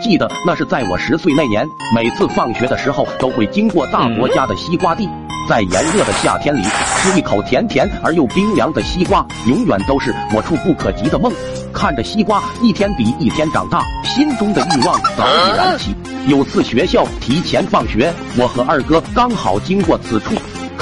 记得那是在我十岁那年，每次放学的时候都会经过大伯家的西瓜地，在炎热的夏天里吃一口甜甜而又冰凉的西瓜，永远都是我触不可及的梦。看着西瓜一天比一天长大，心中的欲望早已燃起。有次学校提前放学，我和二哥刚好经过此处。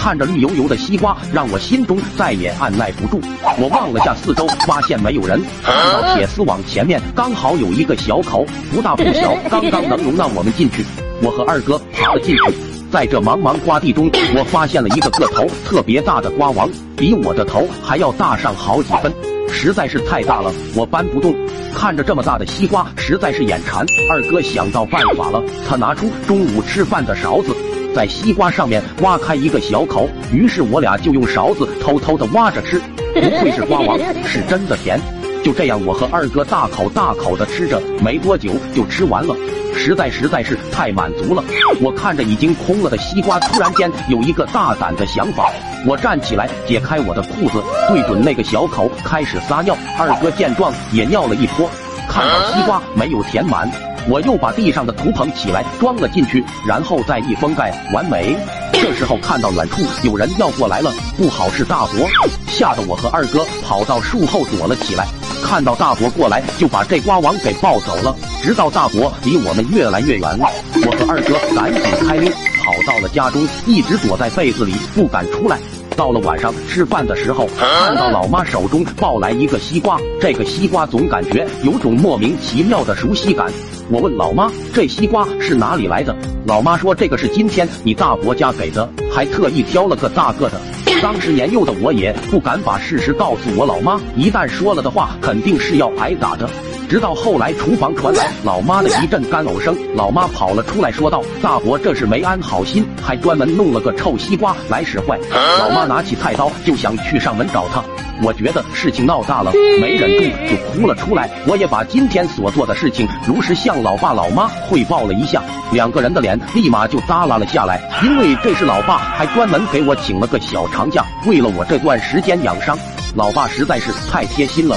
看着绿油油的西瓜，让我心中再也按耐不住。我望了下四周，发现没有人。看到铁丝网前面刚好有一个小口，不大不小，刚刚能容纳我们进去。我和二哥爬了进去，在这茫茫瓜地中，我发现了一个个头特别大的瓜王，比我的头还要大上好几分，实在是太大了，我搬不动。看着这么大的西瓜，实在是眼馋。二哥想到办法了，他拿出中午吃饭的勺子。在西瓜上面挖开一个小口，于是我俩就用勺子偷偷的挖着吃。不愧是瓜王，是真的甜。就这样，我和二哥大口大口的吃着，没多久就吃完了，实在实在是太满足了。我看着已经空了的西瓜，突然间有一个大胆的想法，我站起来，解开我的裤子，对准那个小口开始撒尿。二哥见状也尿了一泼，看到西瓜没有填满。我又把地上的土捧起来装了进去，然后再一封盖，完美。这时候看到远处有人要过来了，不好是大伯，吓得我和二哥跑到树后躲了起来。看到大伯过来，就把这瓜王给抱走了。直到大伯离我们越来越远了，我和二哥赶紧开溜，跑到了家中，一直躲在被子里不敢出来。到了晚上吃饭的时候，看到老妈手中抱来一个西瓜，这个西瓜总感觉有种莫名其妙的熟悉感。我问老妈：“这西瓜是哪里来的？”老妈说：“这个是今天你大伯家给的，还特意挑了个大个的。”当时年幼的我也不敢把事实告诉我老妈，一旦说了的话，肯定是要挨打的。直到后来，厨房传来老妈的一阵干呕声，老妈跑了出来，说道：“大伯这是没安好心，还专门弄了个臭西瓜来使坏。”老妈拿起菜刀就想去上门找他。我觉得事情闹大了，没忍住就哭了出来。我也把今天所做的事情如实向老爸老妈汇报了一下，两个人的脸立马就耷拉了下来，因为这是老爸还专门给我请了个小长假，为了我这段时间养伤。老爸实在是太贴心了，